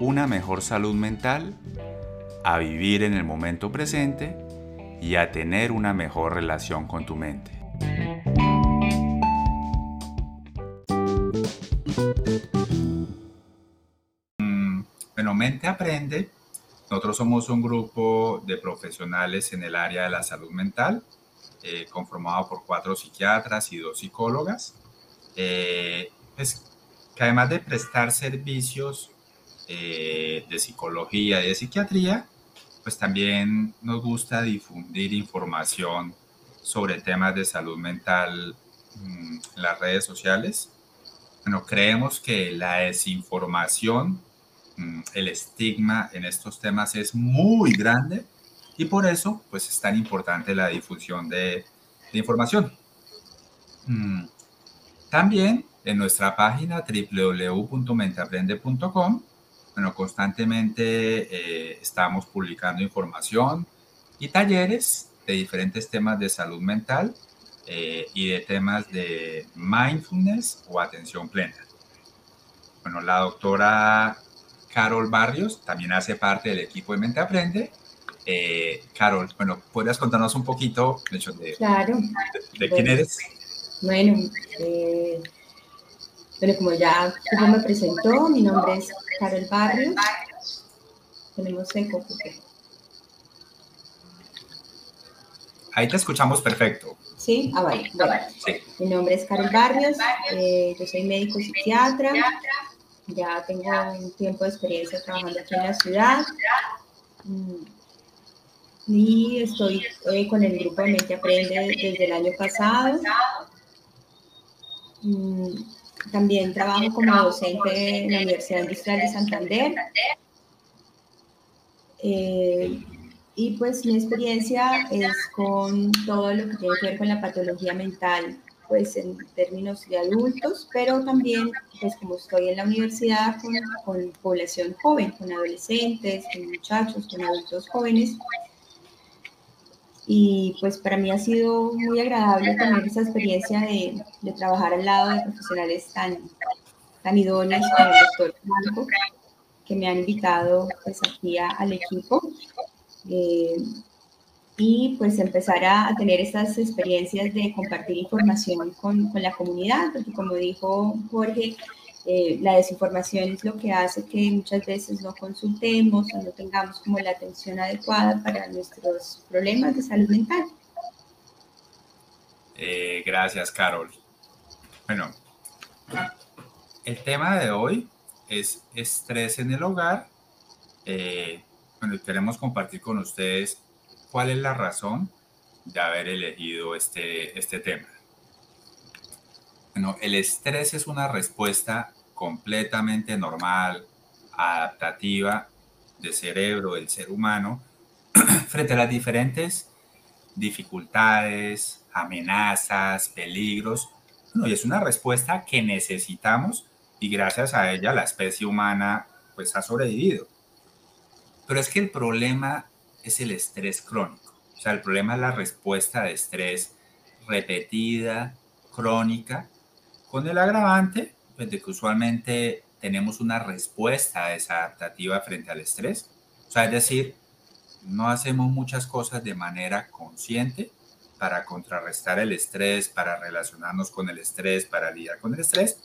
una mejor salud mental, a vivir en el momento presente y a tener una mejor relación con tu mente. Mm, bueno, Mente Aprende. Nosotros somos un grupo de profesionales en el área de la salud mental, eh, conformado por cuatro psiquiatras y dos psicólogas, eh, pues, que además de prestar servicios eh, de psicología y de psiquiatría, pues también nos gusta difundir información sobre temas de salud mental mm, en las redes sociales. Bueno, creemos que la desinformación, mm, el estigma en estos temas es muy grande y por eso pues es tan importante la difusión de, información. Mm, también en nuestra página www.menteaprende.com bueno, constantemente eh, estamos publicando información y talleres de diferentes temas de salud mental eh, y de temas de mindfulness o atención plena. Bueno, la doctora Carol Barrios también hace parte del equipo de Mente Aprende. Eh, Carol, bueno, ¿podrías contarnos un poquito de, de, claro. de, quién eres? Bueno, bueno, como ya, me presentó, mi nombre es Carol Barrios. Tenemos eco. Ahí te escuchamos perfecto. Sí, ah, vale. Bueno, sí. Mi nombre es Carol Barrios, eh, yo soy médico psiquiatra, ya tengo un tiempo de experiencia trabajando aquí en la ciudad. Mm, y estoy eh, con el grupo de Mente Aprende desde el año pasado. Mm, también trabajo como docente en la Universidad Industrial de Santander. Eh, y pues mi experiencia es con todo lo que tiene que ver con la patología mental, pues en términos de adultos, pero también pues como estoy en la universidad con, con población joven, con adolescentes, con muchachos, con adultos jóvenes, y pues para mí ha sido muy agradable tener esa experiencia de, de trabajar al lado de profesionales tan, tan idóneos como el doctor Franco, que me han invitado pues aquí al equipo. Eh, y pues empezar a, tener estas experiencias de compartir información con, con la comunidad, porque como dijo Jorge, eh, la desinformación es lo que hace que muchas veces no consultemos o no tengamos como la atención adecuada para nuestros problemas de salud mental. Eh, gracias, Carol. Bueno, el tema de hoy es estrés en el hogar. Eh, bueno, queremos compartir con ustedes cuál es la razón de haber elegido este, este tema. Bueno, el estrés es una respuesta completamente normal, adaptativa del cerebro del ser humano frente a las diferentes dificultades, amenazas, peligros. y es una respuesta que necesitamos y gracias a ella la especie humana pues ha sobrevivido. Pero es que el problema es el estrés crónico. O sea, el problema es la respuesta de estrés repetida, crónica, con el agravante pues, de que usualmente tenemos una respuesta desadaptativa frente al estrés. O sea, es decir, no hacemos muchas cosas de manera consciente para contrarrestar el estrés, para relacionarnos con el estrés, para lidiar con el estrés.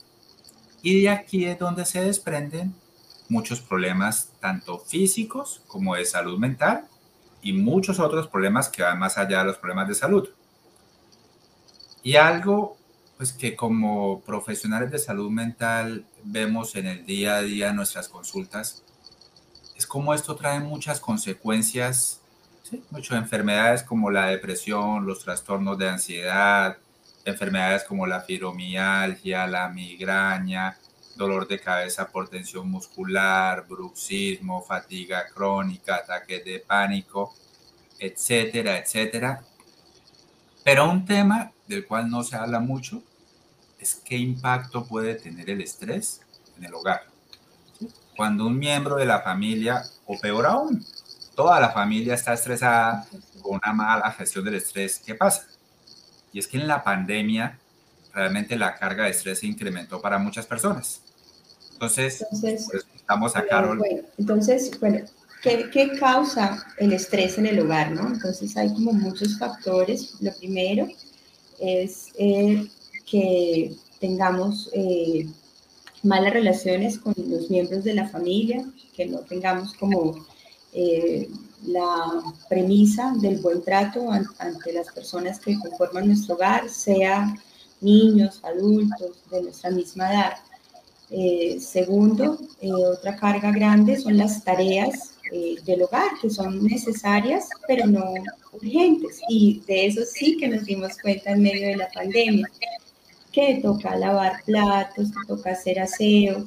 Y de aquí es donde se desprenden muchos problemas, tanto físicos como de salud mental, y muchos otros problemas que van más allá de los problemas de salud. Y algo pues que como profesionales de salud mental vemos en el día a día nuestras consultas, es como esto trae muchas consecuencias, ¿sí? muchas enfermedades como la depresión, los trastornos de ansiedad, enfermedades como la fibromialgia, la migraña, dolor de cabeza por tensión muscular, bruxismo, fatiga crónica, ataques de pánico, etcétera, etcétera. Pero un tema del cual no se habla mucho es qué impacto puede tener el estrés en el hogar. Cuando un miembro de la familia, o peor aún, toda la familia está estresada con una mala gestión del estrés, ¿qué pasa? Y es que en la pandemia realmente la carga de estrés se incrementó para muchas personas. Entonces, pues, estamos a Carol. entonces, bueno, ¿qué, ¿qué, causa el estrés en el hogar? ¿no? Entonces, hay como muchos factores. Lo primero es eh, que tengamos eh, malas relaciones con los miembros de la familia, que no tengamos como eh, la premisa del buen trato ante las personas que conforman nuestro hogar, sea niños, adultos de nuestra misma edad. Eh, segundo, otra carga grande son las tareas del hogar, que son necesarias, pero no urgentes. Y de eso sí que nos dimos cuenta en medio de la pandemia, que toca lavar platos, que toca hacer aseo,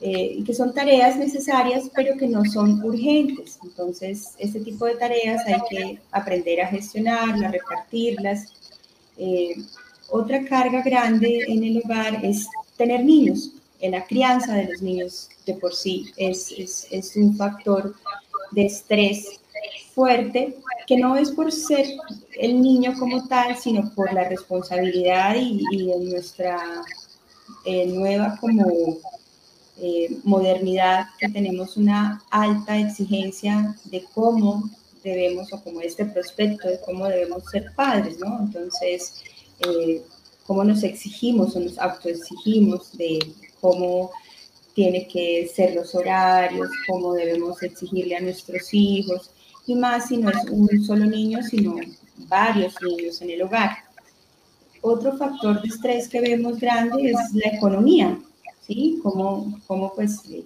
eh, que son tareas necesarias, pero que no son urgentes. Entonces, este tipo de tareas hay que aprender a gestionarlas, repartirlas. Eh, otra carga grande en el hogar es tener niños. En la crianza de los niños de por sí es un factor de estrés fuerte, que no es por ser el niño como tal, sino por la responsabilidad y, en nuestra eh, nueva como eh, modernidad, que tenemos una alta exigencia de cómo debemos, o como este prospecto de cómo debemos ser padres, ¿no? Entonces, eh, cómo nos exigimos o nos autoexigimos de cómo tiene que ser los horarios, cómo debemos exigirle a nuestros hijos, y más si no es un solo niño, sino varios niños en el hogar. Otro factor de estrés que vemos grande es la economía. ¿sí? Cómo, cómo pues eh,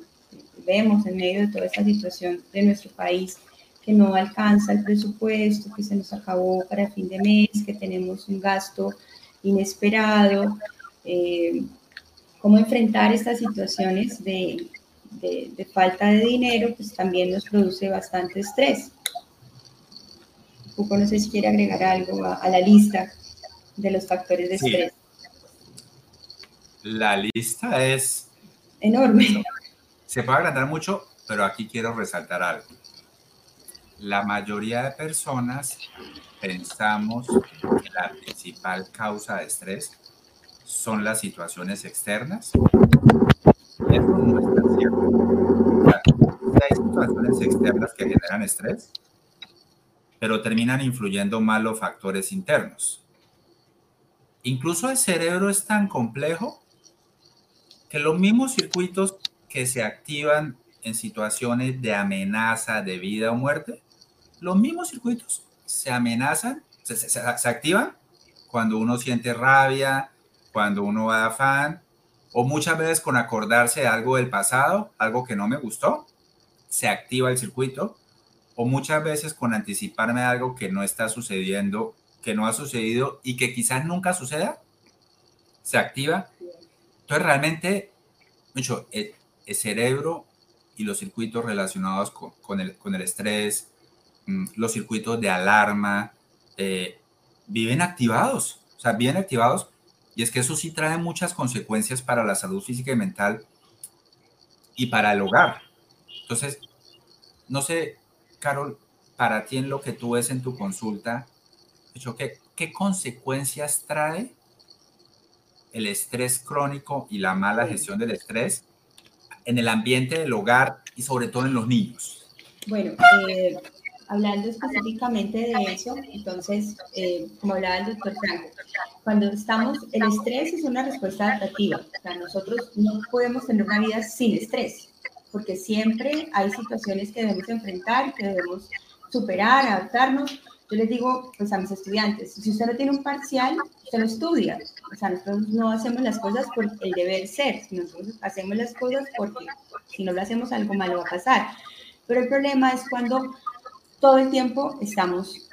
vemos en medio de toda esta situación de nuestro país que no alcanza el presupuesto, que se nos acabó para fin de mes, que tenemos un gasto inesperado, eh, cómo enfrentar estas situaciones de, de, falta de dinero, pues también nos produce bastante estrés. No sé si quiere agregar algo a, la lista de los factores de estrés la lista es enorme. Se puede agrandar mucho, pero aquí quiero resaltar algo. La mayoría de personas pensamos que la principal causa de estrés son las situaciones externas. Eso no está cierto. hay situaciones externas que generan estrés, pero terminan influyendo mal los factores internos. Incluso el cerebro es tan complejo que los mismos circuitos que se activan en situaciones de amenaza de vida o muerte, los mismos circuitos se amenazan, se, activan cuando uno siente rabia, cuando uno va de afán, o muchas veces con acordarse de algo del pasado, algo que no me gustó, se activa el circuito, o muchas veces con anticiparme de algo que no está sucediendo, que no ha sucedido y que quizás nunca suceda, se activa entonces, realmente, mucho, el, cerebro y los circuitos relacionados con, el, con el, estrés, mm, los circuitos de alarma, eh, viven activados, o sea, viven activados, y es que eso sí trae muchas consecuencias para la salud física y mental y para el hogar. Entonces, no sé, Carol, para ti en lo que tú ves en tu consulta, ¿qué, qué consecuencias trae el estrés crónico y la mala gestión del estrés en el ambiente del hogar y sobre todo en los niños? Bueno, eh, hablando específicamente de eso, entonces, eh, como hablaba el doctor Franco, cuando estamos, el estrés es una respuesta adaptativa. O sea, nosotros no podemos tener una vida sin estrés, porque siempre hay situaciones que debemos enfrentar, que debemos superar, adaptarnos, yo les digo pues a mis estudiantes, si usted no tiene un parcial, usted lo estudia. O sea, nosotros no hacemos las cosas por el deber ser, nosotros hacemos las cosas porque si no lo hacemos algo malo va a pasar. Pero el problema es cuando todo el tiempo estamos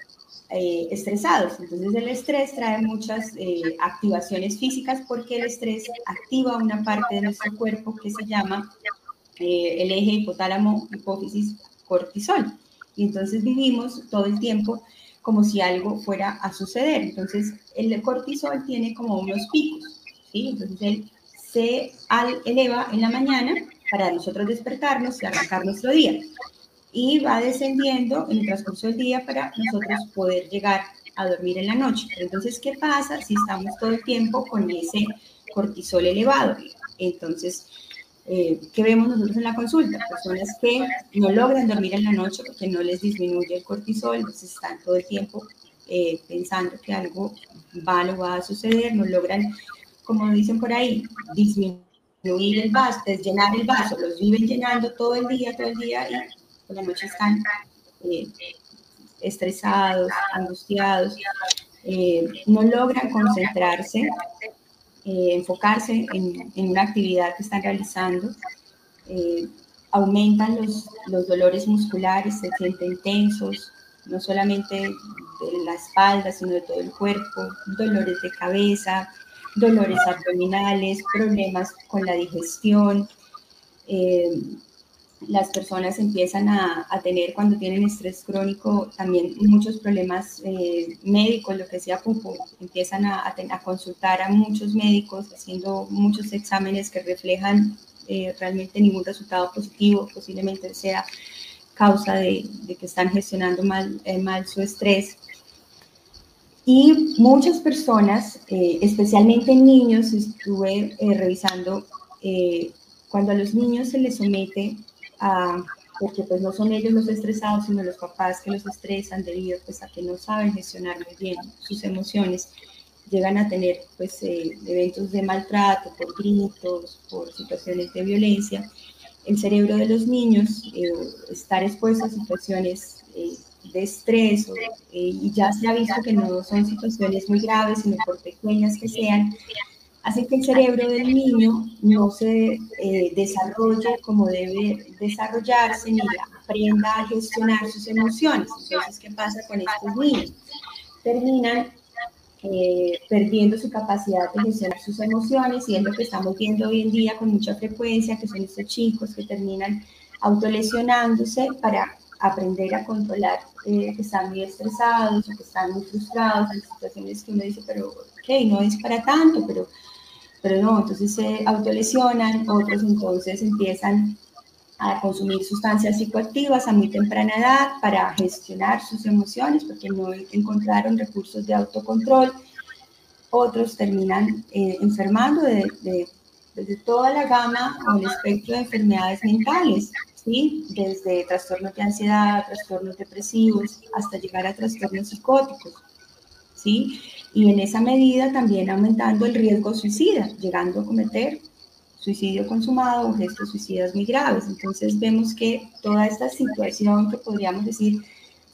eh, estresados. Entonces el estrés trae muchas eh, activaciones físicas porque el estrés activa una parte de nuestro cuerpo que se llama eh, el eje hipotálamo hipófisis cortisol. Y entonces vivimos todo el tiempo como si algo fuera a suceder. Entonces el cortisol tiene como unos picos, ¿sí? Entonces él se eleva en la mañana para nosotros despertarnos y arrancar nuestro día y va descendiendo en el transcurso del día para nosotros poder llegar a dormir en la noche. entonces, ¿qué pasa si estamos todo el tiempo con ese cortisol elevado? Entonces, eh, ¿qué vemos nosotros en la consulta? Personas que no logran dormir en la noche porque no les disminuye el cortisol, están todo el tiempo eh, pensando que algo malo va a suceder, no logran, como dicen por ahí, disminuir el vaso, llenar el vaso, los viven llenando todo el día, todo el día y por la noche están eh, estresados, angustiados, eh, no logran concentrarse, eh, enfocarse en, una actividad que están realizando, aumentan los, dolores musculares, se sienten tensos, no solamente de la espalda, sino de todo el cuerpo, dolores de cabeza, dolores abdominales, problemas con la digestión, las personas empiezan a, tener cuando tienen estrés crónico también muchos problemas eh, médicos, lo que sea pupo, empiezan a, a, consultar a muchos médicos haciendo muchos exámenes que reflejan eh, realmente ningún resultado positivo, posiblemente sea causa de, que están gestionando mal, eh, mal su estrés. Y muchas personas, especialmente niños, estuve revisando, cuando a los niños se les somete porque pues no son ellos los estresados, sino los papás que los estresan debido pues a que no saben gestionar muy bien sus emociones, llegan a tener pues eh, eventos de maltrato, por gritos, por situaciones de violencia. El cerebro de los niños eh, estar expuesto a situaciones eh, de estrés y ya se ha visto que no son situaciones muy graves, sino por pequeñas que sean, hace que el cerebro del niño no se eh, desarrolle como debe desarrollarse ni aprenda a gestionar sus emociones. Entonces, ¿qué pasa con estos niños? Terminan eh, perdiendo su capacidad de gestionar sus emociones y es lo que estamos viendo hoy en día con mucha frecuencia, que son estos chicos que terminan autolesionándose para aprender a controlar eh, que están muy estresados o que están muy frustrados en situaciones que uno dice, pero ok, no es para tanto, pero pero no, entonces se autolesionan, otros entonces empiezan a consumir sustancias psicoactivas a muy temprana edad para gestionar sus emociones porque no encontraron recursos de autocontrol. Otros terminan eh, enfermando de, desde toda la gama o el espectro de enfermedades mentales, ¿sí? desde trastornos de ansiedad, trastornos depresivos, hasta llegar a trastornos psicóticos. ¿sí? Y en esa medida también aumentando el riesgo suicida, llegando a cometer suicidio consumado o gestos suicidas muy graves. Entonces vemos que toda esta situación que podríamos decir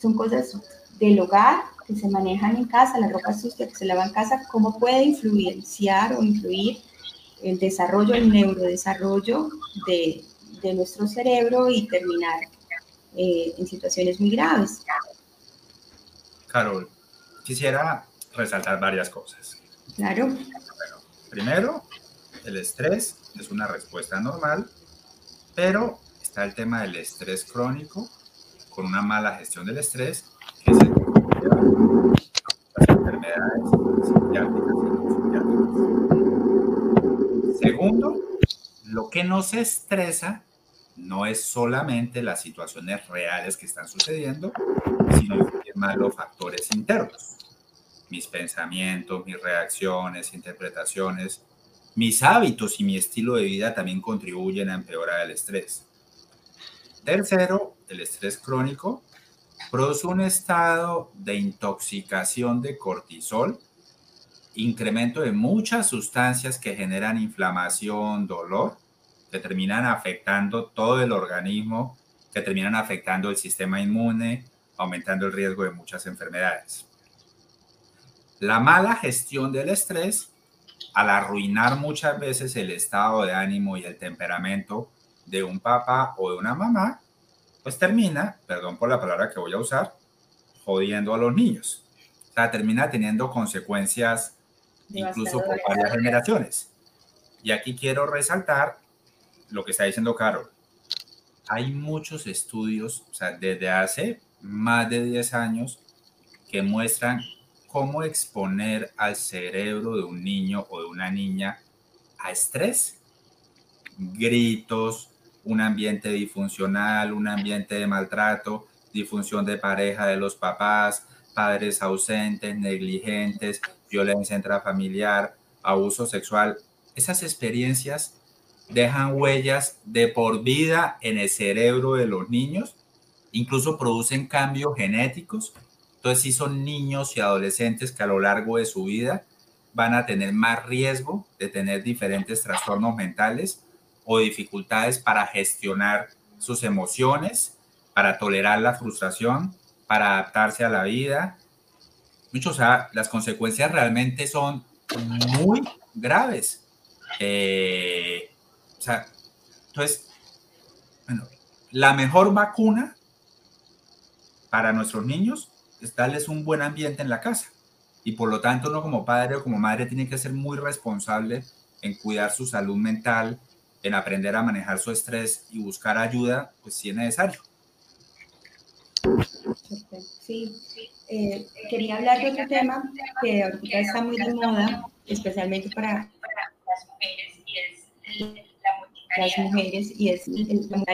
son cosas del hogar que se manejan en casa, la ropa sucia que se lava en casa, cómo puede influenciar o influir el desarrollo, el neurodesarrollo de, de nuestro cerebro y terminar eh, en situaciones muy graves. Carol, quisiera resaltar varias cosas. Claro. primero, el estrés es una respuesta normal, pero está el tema del estrés crónico con una mala gestión del estrés, que es el las enfermedades psiquiátricas y Segundo, lo que nos estresa no es solamente las situaciones reales que están sucediendo, sino los factores internos mis pensamientos, mis reacciones, interpretaciones, mis hábitos y mi estilo de vida también contribuyen a empeorar el estrés. Tercero, el estrés crónico produce un estado de intoxicación de cortisol, incremento de muchas sustancias que generan inflamación, dolor, que terminan afectando todo el organismo, que terminan afectando el sistema inmune, aumentando el riesgo de muchas enfermedades. La mala gestión del estrés, al arruinar muchas veces el estado de ánimo y el temperamento de un papá o de una mamá, pues termina, perdón por la palabra que voy a usar, jodiendo a los niños. O sea, termina teniendo consecuencias incluso por varias generaciones. Y aquí quiero resaltar lo que está diciendo Carol. Hay muchos estudios, o sea, desde hace más de 10 años, que muestran cómo exponer al cerebro de un niño o de una niña a estrés, gritos, un ambiente disfuncional, un ambiente de maltrato, disfunción de pareja de los papás, padres ausentes, negligentes, violencia intrafamiliar, abuso sexual. Esas experiencias dejan huellas de por vida en el cerebro de los niños, incluso producen cambios genéticos. Entonces, sí son niños y adolescentes que a lo largo de su vida van a tener más riesgo de tener diferentes trastornos mentales o dificultades para gestionar sus emociones, para tolerar la frustración, para adaptarse a la vida. Muchos, o sea, las consecuencias realmente son muy graves. Eh, o sea, entonces, bueno, la mejor vacuna para nuestros niños darles un buen ambiente en la casa. Y por lo tanto, uno como padre o como madre tiene que ser muy responsable en cuidar su salud mental, en aprender a manejar su estrés y buscar ayuda, pues si es necesario. Sí, eh, quería hablar de otro tema que ahorita está muy de moda, especialmente para las mujeres, y es la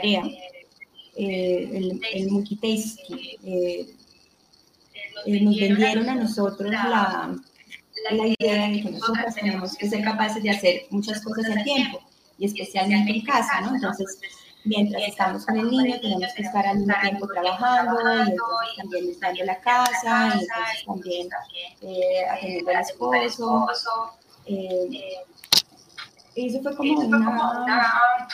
eh, el, el. Eh, nos vendieron a nosotros la, la idea de que nosotras tenemos que ser capaces de hacer muchas cosas al tiempo y especialmente en casa, ¿no? Entonces, mientras estamos con el niño, tenemos que estar al mismo tiempo trabajando y entonces también estando en la casa y entonces también eh, atendiendo al esposo. Eh, y eso fue como una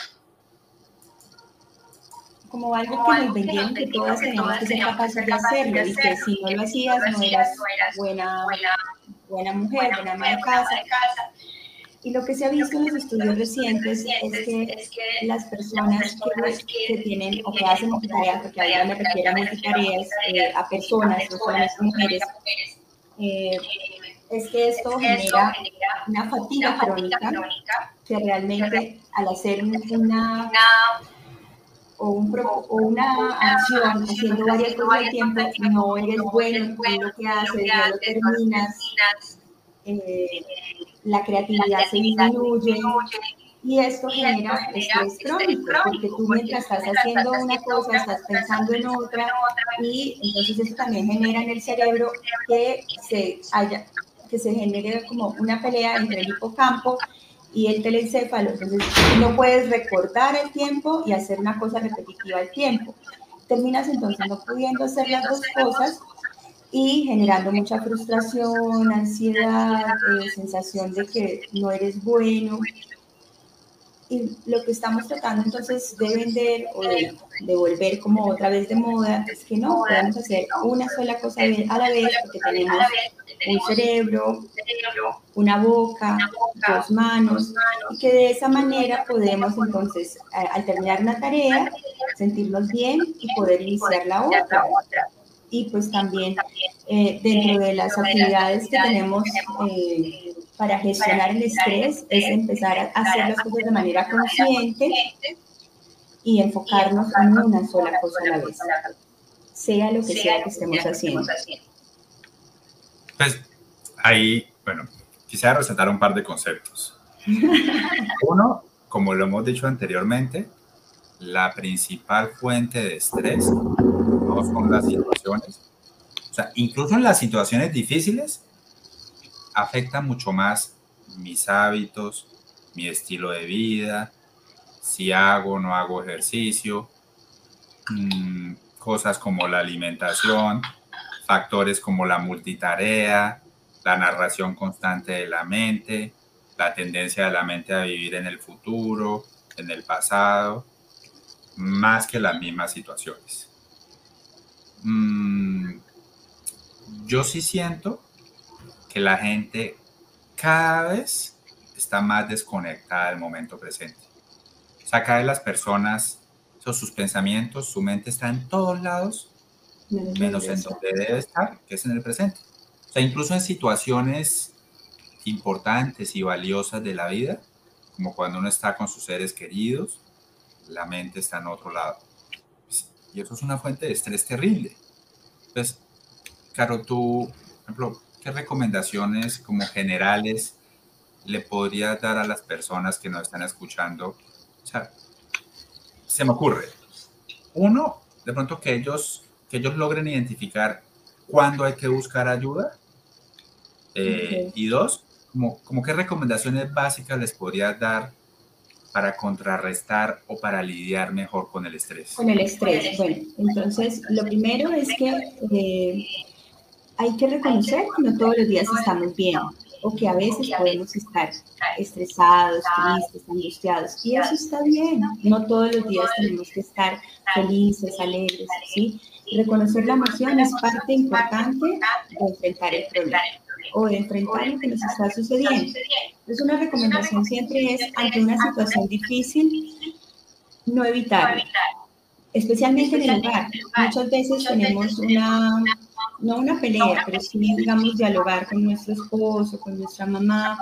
como algo que nos vendieron que todas tenemos que ser capaces de hacerlo. Y que si no lo hacías no eras buena, buena mujer, buena ama de casa. Y lo que se ha visto en los estudios recientes es que las personas que, tienen o que hacen multitareas, porque ahora me refiero a multitareas, eh, a personas, no solamente mujeres, eh, es que esto genera una fatiga crónica que realmente al hacer una o, un, o, una acción haciendo varias cosas al tiempo, no eres bueno en lo que haces, no lo terminas, eh, la creatividad se disminuye y esto genera estrés crónico, porque tú mientras estás haciendo una cosa, estás pensando en otra y entonces eso también genera en el cerebro que se haya que se genere como una pelea entre el hipocampo y el telencéfalo. Entonces, no puedes recordar el tiempo y hacer una cosa repetitiva al tiempo. Terminas entonces no pudiendo hacer las dos cosas y generando mucha frustración, ansiedad, eh, sensación de que no eres bueno. Y lo que estamos tratando entonces de vender o de, de volver como otra vez de moda es que no podemos hacer una sola cosa a la vez porque tenemos un cerebro, una boca, dos manos, y que de esa manera podemos entonces, al terminar una tarea, sentirnos bien y poder iniciar la otra. Y pues también eh, dentro de las actividades que tenemos eh, para gestionar el estrés es empezar a hacer las cosas de manera consciente y enfocarnos en una sola cosa a la vez, sea lo que sea que estemos haciendo. Pues ahí, bueno, quisiera resaltar un par de conceptos. Uno, como lo hemos dicho anteriormente, la principal fuente de estrés no son las situaciones. O sea, incluso en las situaciones difíciles, afecta mucho más mis hábitos, mi estilo de vida, si hago o no hago ejercicio, mm, cosas como la alimentación, factores como la multitarea, la narración constante de la mente, la tendencia de la mente a vivir en el futuro, en el pasado, más que las mismas situaciones. Mm, yo sí siento que la gente cada vez está más desconectada del momento presente. O sea, cada vez las personas, sus pensamientos, su mente está en todos lados, menos en donde debe estar, que es en el presente. O sea, incluso en situaciones importantes y valiosas de la vida, como cuando uno está con sus seres queridos, la mente está en otro lado. Y eso es una fuente de estrés terrible. Entonces, Caro, tú, por ejemplo, ¿qué recomendaciones como generales le podrías dar a las personas que nos están escuchando? O sea, se me ocurre. Uno, de pronto que ellos, que ellos logren identificar cuándo hay que buscar ayuda. Eh, y dos, como, como qué recomendaciones básicas les podrías dar para contrarrestar o para lidiar mejor con el estrés? Con el estrés, bueno, entonces lo primero es que eh, hay que reconocer que no todos los días estamos bien o que a veces podemos estar estresados, tristes, angustiados y eso está bien, no todos los días tenemos que estar felices, alegres, ¿sí? Reconocer la emoción es parte importante de enfrentar el problema o de enfrentar lo que nos está sucediendo. Entonces, una recomendación siempre es, ante una situación difícil, no evitarlo, especialmente en el hogar. Muchas veces tenemos una, no una pelea, pero sí, digamos, dialogar con nuestro esposo, con nuestra mamá,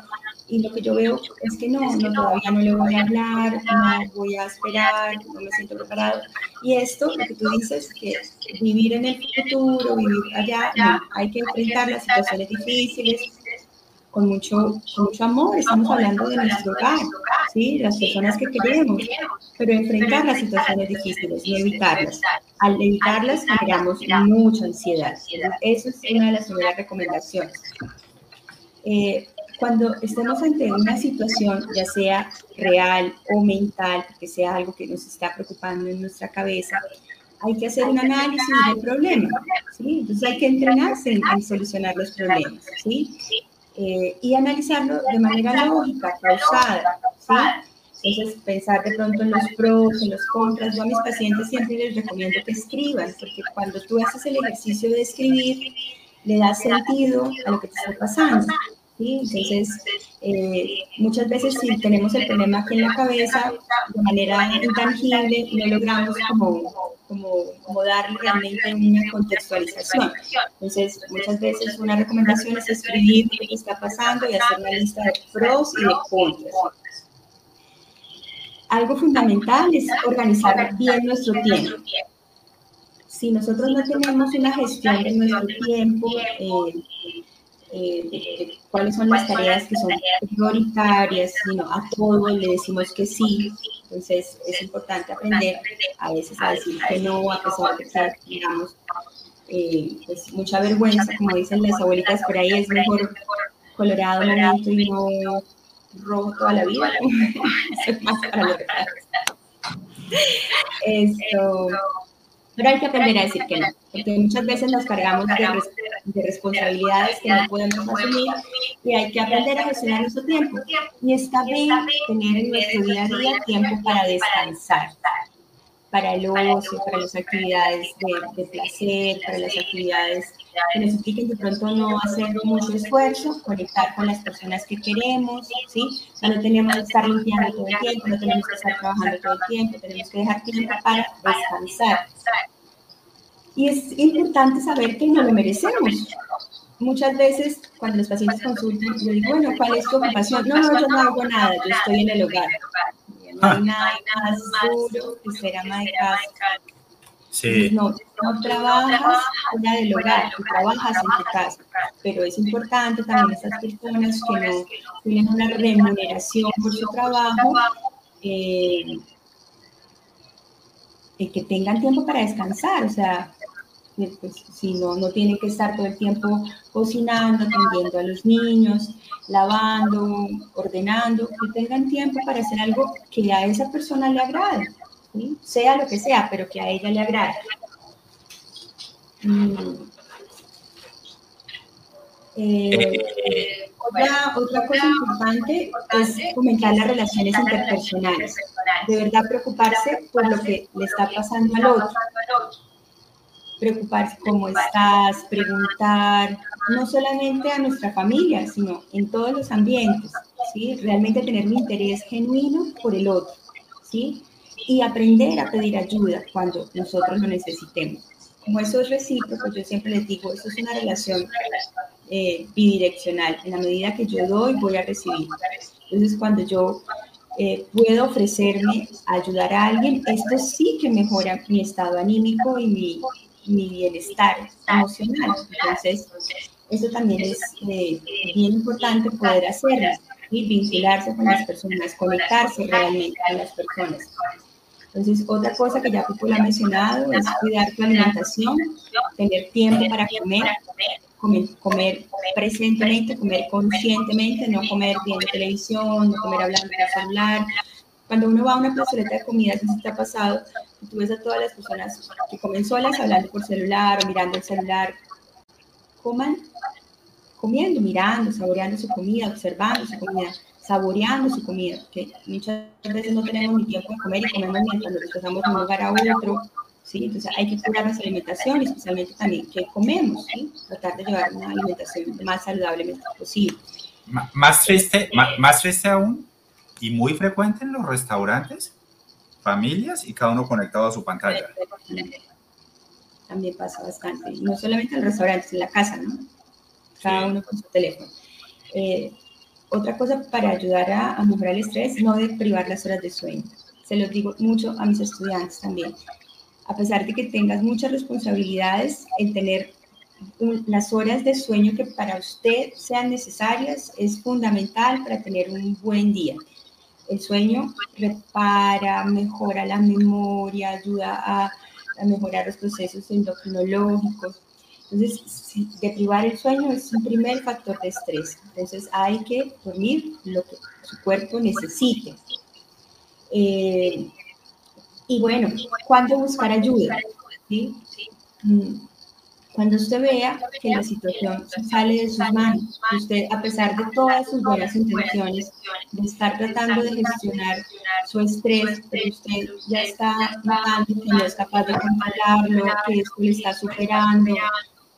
y lo que yo veo es que no, no, todavía no le voy a hablar, no voy a esperar, no me siento preparado. Y esto, lo que tú dices, que vivir en el futuro, vivir allá, no, hay que enfrentar las situaciones difíciles con mucho, con mucho amor. Estamos hablando de nuestro hogar, ¿sí? las personas que queremos, pero enfrentar las situaciones difíciles y evitarlas. Al evitarlas generamos mucha ansiedad. Eso es una de las primeras recomendaciones. Eh, cuando estemos ante una situación, ya sea real o mental, que sea algo que nos está preocupando en nuestra cabeza, hay que hacer un análisis del problema, ¿sí? Entonces hay que entrenarse en, solucionar los problemas, ¿sí? Eh, y analizarlo de manera lógica, pausada, ¿sí? Entonces, pensar de pronto en los pros, en los contras. Yo a mis pacientes siempre les recomiendo que escriban, porque cuando tú haces el ejercicio de escribir, le das sentido a lo que te está pasando. ¿sí? Entonces, eh, muchas veces si tenemos el problema aquí en la cabeza, de manera intangible, no logramos como, como, darle realmente una contextualización. Entonces, muchas veces una recomendación es escribir lo que está pasando y hacer una lista de pros y de contras. Algo fundamental es organizar bien nuestro tiempo. Si nosotros no tenemos una gestión de nuestro tiempo, eh, eh, cuáles son las tareas que son prioritarias, sino a todo le decimos que sí. Entonces es importante aprender a veces a decir que no, a pesar de que digamos, eh, pues mucha vergüenza, como dicen las abuelitas por ahí, es mejor colorado momento y no rojo toda la vida. Eso es más para Esto pero hay que aprender a decir que no, porque muchas veces nos cargamos de, responsabilidades que no podemos asumir y hay que aprender a gestionar nuestro tiempo. Y está bien tener en nuestro día a día tiempo para descansar, para el ocio, para las actividades de, placer, para las actividades que nos impliquen de pronto no hacer mucho esfuerzo, conectar con las personas que queremos, ¿sí? no tenemos que estar limpiando todo el tiempo, no tenemos que estar trabajando todo el tiempo, tenemos que dejar tiempo para descansar. Y es importante saber que no lo merecemos. Muchas veces cuando los pacientes consultan, yo digo, bueno, ¿cuál es tu ocupación? No, no, yo no hago nada, yo estoy en el hogar. No hay nada más duro que ser ama de casa. Sí. No, no trabajas fuera del hogar, tú trabajas en tu casa, pero es importante también esas personas que no tienen una remuneración por su trabajo, eh, que tengan tiempo para descansar, o sea, pues, si no, no tienen que estar todo el tiempo cocinando, atendiendo a los niños, lavando, ordenando, que tengan tiempo para hacer algo que a esa persona le agrade, sea lo que sea, pero que a ella le agrade. Mm. Eh, otra, otra cosa importante es fomentar las relaciones interpersonales. De verdad preocuparse por lo que le está pasando al otro preocuparse cómo estás, preguntar, no solamente a nuestra familia, sino en todos los ambientes, ¿sí? Realmente tener un interés genuino por el otro, ¿sí? Y aprender a pedir ayuda cuando nosotros lo necesitemos. Como eso es recíproco, yo siempre les digo, eso es una relación eh, bidireccional. En la medida que yo doy, voy a recibir. Entonces, cuando yo eh, puedo ofrecerme a ayudar a alguien, esto sí que mejora mi estado anímico y mi, mi bienestar emocional. Entonces, eso también es eh, bien importante poder hacerlo y vincularse con las personas, conectarse realmente con las personas. Entonces, otra cosa que ya Pipo ha mencionado es cuidar tu alimentación, tener tiempo para comer, comer, comer presentemente, comer conscientemente, no comer viendo televisión, no comer hablando por celular. Cuando uno va a una plazoleta de comida, si te ha pasado, tú ves a todas las personas que comen solas hablando por celular o mirando el celular, coman comiendo, mirando, saboreando su comida, observando su comida saboreando su comida, que muchas veces no tenemos ni tiempo de comer y comemos mientras nos desplazamos de un lugar a otro, ¿sí? Entonces hay que cuidar nuestra alimentación especialmente también qué comemos, ¿sí? Tratar de llevar una alimentación más saludable posible. más triste, más, más triste aún, y muy frecuente en los restaurantes, familias y cada uno conectado a su pantalla. También pasa bastante, no solamente en los restaurantes, en la casa, ¿no? Cada uno con su teléfono. Eh, otra cosa para ayudar a, mejorar el estrés, no de privar las horas de sueño. Se lo digo mucho a mis estudiantes también. A pesar de que tengas muchas responsabilidades, el tener las horas de sueño que para usted sean necesarias es fundamental para tener un buen día. El sueño repara, mejora la memoria, ayuda a, a mejorar los procesos endocrinológicos. Entonces, deprivar el sueño es un primer factor de estrés. Entonces, hay que dormir lo que su cuerpo necesite. Eh, y bueno, ¿cuándo buscar ayuda? ¿Sí? Cuando usted vea que la situación sale de sus manos, usted, a pesar de todas sus buenas intenciones, de estar tratando de gestionar su estrés, pero usted ya está notando que no es capaz de controlarlo, que esto le está superando,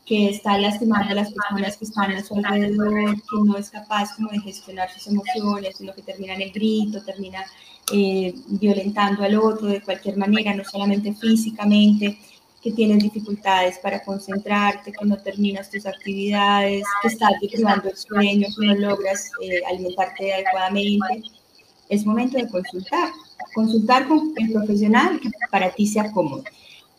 que está lastimando a las personas que están a su alrededor, que no es capaz como de gestionar sus emociones, sino que termina en el grito, termina eh, violentando al otro de cualquier manera, no solamente físicamente, que tienes dificultades para concentrarte, que no terminas tus actividades, que estás deprivando el sueño, que no logras eh, alimentarte adecuadamente, es momento de consultar. Consultar con el profesional que para ti sea cómodo.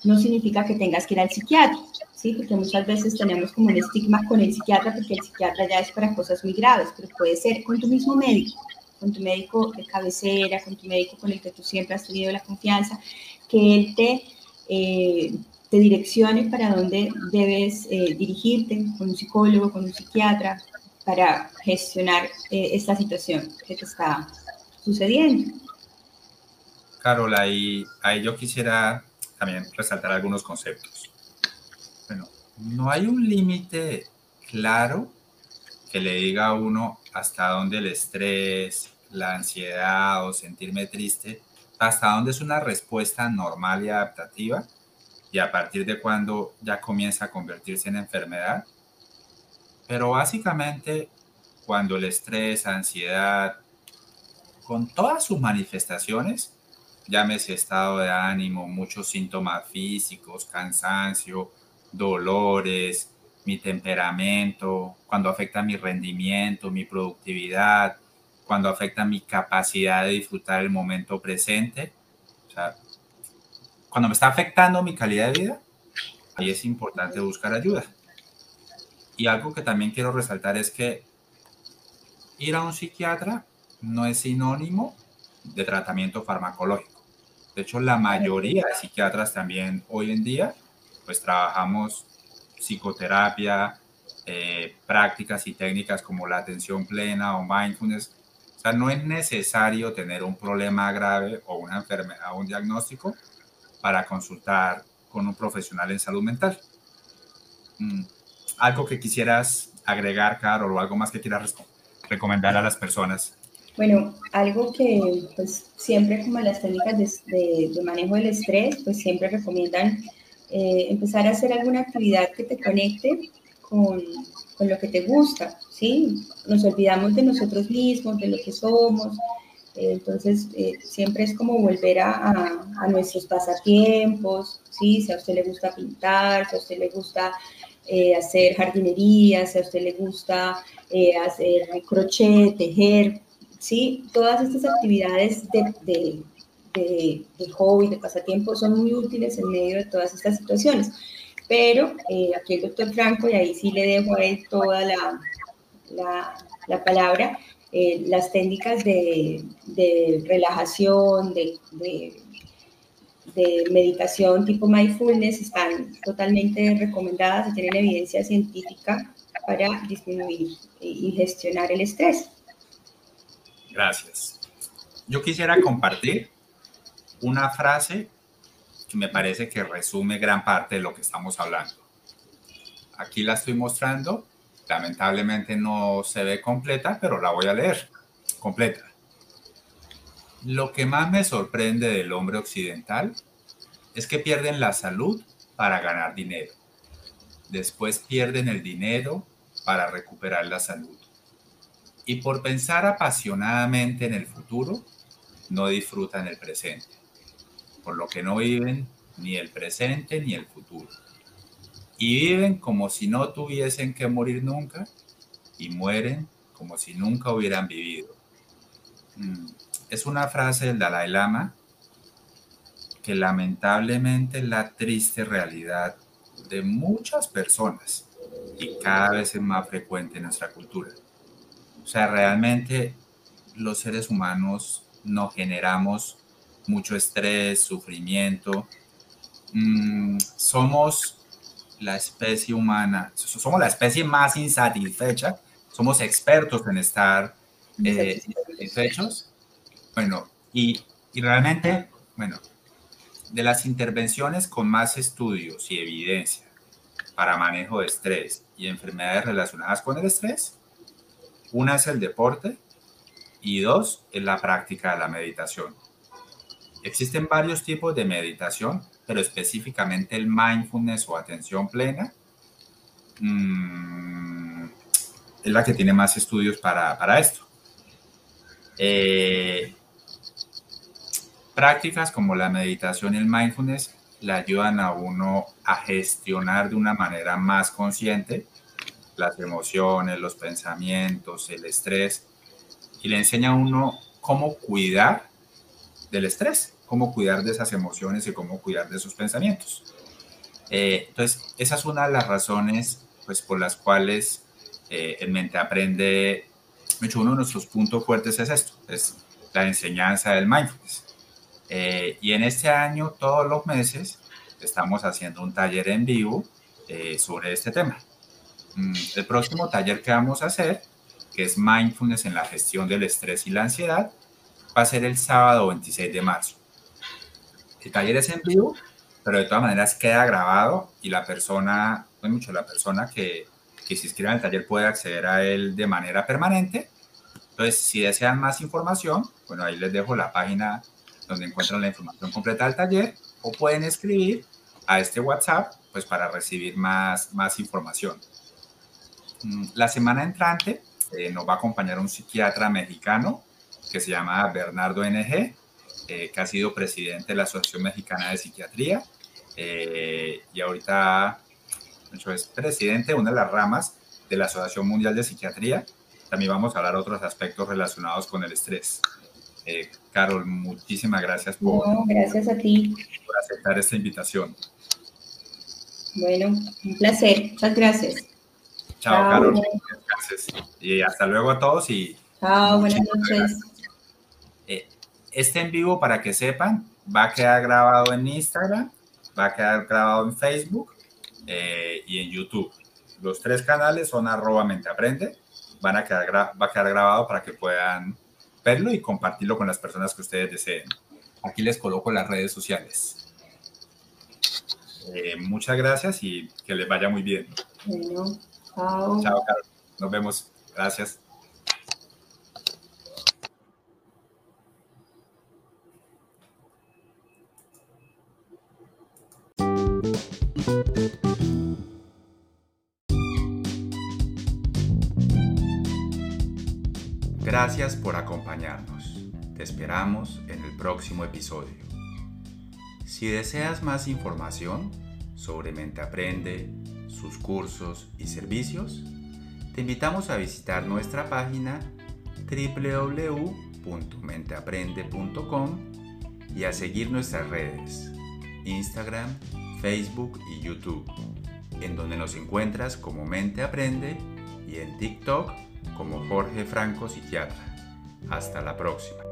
No significa que tengas que ir al psiquiatra, ¿sí? Porque muchas veces tenemos como un estigma con el psiquiatra, porque el psiquiatra ya es para cosas muy graves, pero puede ser con tu mismo médico, con tu médico de cabecera, con tu médico con el que tú siempre has tenido la confianza, que él te, eh, te direccione para dónde debes eh, dirigirte, con un psicólogo, con un psiquiatra, para gestionar eh, esta situación que te está sucediendo. Carola, ahí, ahí yo quisiera también resaltar algunos conceptos no hay un límite claro que le diga a uno hasta dónde el estrés, la ansiedad o sentirme triste, hasta dónde es una respuesta normal y adaptativa y a partir de cuando ya comienza a convertirse en enfermedad. Pero básicamente cuando el estrés, ansiedad, con todas sus manifestaciones, llámese estado de ánimo, muchos síntomas físicos, cansancio, dolores, mi temperamento, cuando afecta mi rendimiento, mi productividad, cuando afecta mi capacidad de disfrutar el momento presente. O sea, cuando me está afectando mi calidad de vida, ahí es importante buscar ayuda. Y algo que también quiero resaltar es que ir a un psiquiatra no es sinónimo de tratamiento farmacológico. De hecho, la mayoría de psiquiatras también hoy en día pues trabajamos psicoterapia, eh, prácticas y técnicas como la atención plena o mindfulness. O sea, no es necesario tener un problema grave o una enfermedad un diagnóstico para consultar con un profesional en salud mental. Mm, ¿Algo que quisieras agregar, Carol, o algo más que quieras recomendar a las personas? Bueno, algo que pues siempre como las técnicas de, manejo del estrés, pues siempre recomiendan eh, empezar a hacer alguna actividad que te conecte con, con, lo que te gusta, ¿sí? Nos olvidamos de nosotros mismos, de lo que somos, entonces eh, siempre es como volver a, nuestros pasatiempos, ¿sí? Si a usted le gusta pintar, si a usted le gusta eh, hacer jardinería, si a usted le gusta eh, hacer crochet, tejer, ¿sí? Todas estas actividades de, hobby, de pasatiempo, son muy útiles en medio de todas estas situaciones. Pero eh, aquí el doctor Franco, y ahí sí le dejo a él toda la, la palabra, eh, las técnicas de, de relajación, de, de, meditación tipo mindfulness están totalmente recomendadas y tienen evidencia científica para disminuir y gestionar el estrés. Gracias. Yo quisiera compartir una frase que me parece que resume gran parte de lo que estamos hablando. Aquí la estoy mostrando Lamentablemente no se ve completa, pero la voy a leer completa. Lo que más me sorprende del hombre occidental es que pierden la salud para ganar dinero. Después pierden el dinero para recuperar la salud. Y por pensar apasionadamente en el futuro, no disfrutan el presente. Por lo que no viven ni el presente ni el futuro y viven como si no tuviesen que morir nunca y mueren como si nunca hubieran vivido. Mm, es una frase del Dalai Lama que lamentablemente la triste realidad de muchas personas y cada vez es más frecuente en nuestra cultura. O sea, realmente los seres humanos no generamos mucho estrés, sufrimiento. Mm, somos la especie humana, somos la especie más insatisfecha, somos expertos en estar eh, insatisfechos. Bueno, y, y realmente, bueno, de las intervenciones con más estudios y evidencia para manejo de estrés y enfermedades relacionadas con el estrés, una es el deporte y dos es la práctica de la meditación. Existen varios tipos de meditación, pero específicamente el mindfulness o atención plena mm, es la que tiene más estudios para, para esto. Eh, prácticas como la meditación y el mindfulness le ayudan a uno a gestionar de una manera más consciente las emociones, los pensamientos, el estrés y le enseña a uno cómo cuidar del estrés cómo cuidar de esas emociones y cómo cuidar de esos pensamientos. Eh, entonces, esa es una de las razones pues, por las cuales eh, en Mente Aprende, hecho, uno de nuestros puntos fuertes es esto, es la enseñanza del mindfulness. Eh, y en este año, todos los meses, estamos haciendo un taller en vivo sobre este tema. Mm, el próximo taller que vamos a hacer, que es mindfulness en la gestión del estrés y la ansiedad, va a ser el sábado 26 de marzo. El taller es en vivo, pero de todas maneras queda grabado y la persona, no mucho, la persona que, que se inscriba en el taller puede acceder a él de manera permanente. Entonces, si desean más información, bueno, ahí les dejo la página donde encuentran la información completa del taller o pueden escribir a este WhatsApp pues para recibir más, más información. Mm, la semana entrante eh, nos va a acompañar un psiquiatra mexicano que se llama Bernardo NG eh, que ha sido presidente de la Asociación Mexicana de Psiquiatría eh, y ahorita es presidente de una de las ramas de la Asociación Mundial de Psiquiatría. También vamos a hablar de otros aspectos relacionados con el estrés. Eh, Carol, muchísimas gracias por, gracias a ti. por aceptar esta invitación. Bueno, un placer. Muchas gracias. Chao, Carol. Gracias. Y hasta luego a todos y Chao, buenas noches. Este en vivo, para que sepan, va a quedar grabado en Instagram, va a quedar grabado en Facebook eh, y en YouTube. Los tres canales son arroba menteaprende. Van a quedar, va a quedar grabado para que puedan verlo y compartirlo con las personas que ustedes deseen. Aquí les coloco las redes sociales. Eh, muchas gracias y que les vaya muy bien. Bueno, chao. Chao, Carlos. Nos vemos. Gracias. Gracias por acompañarnos. Te esperamos en el próximo episodio. Si deseas más información sobre Mente Aprende, sus cursos y servicios, te invitamos a visitar nuestra página www.menteaprende.com y a seguir nuestras redes, Instagram, Facebook y YouTube, en donde nos encuentras como Mente Aprende y en TikTok como Jorge Franco Psiquiatra. Hasta la próxima.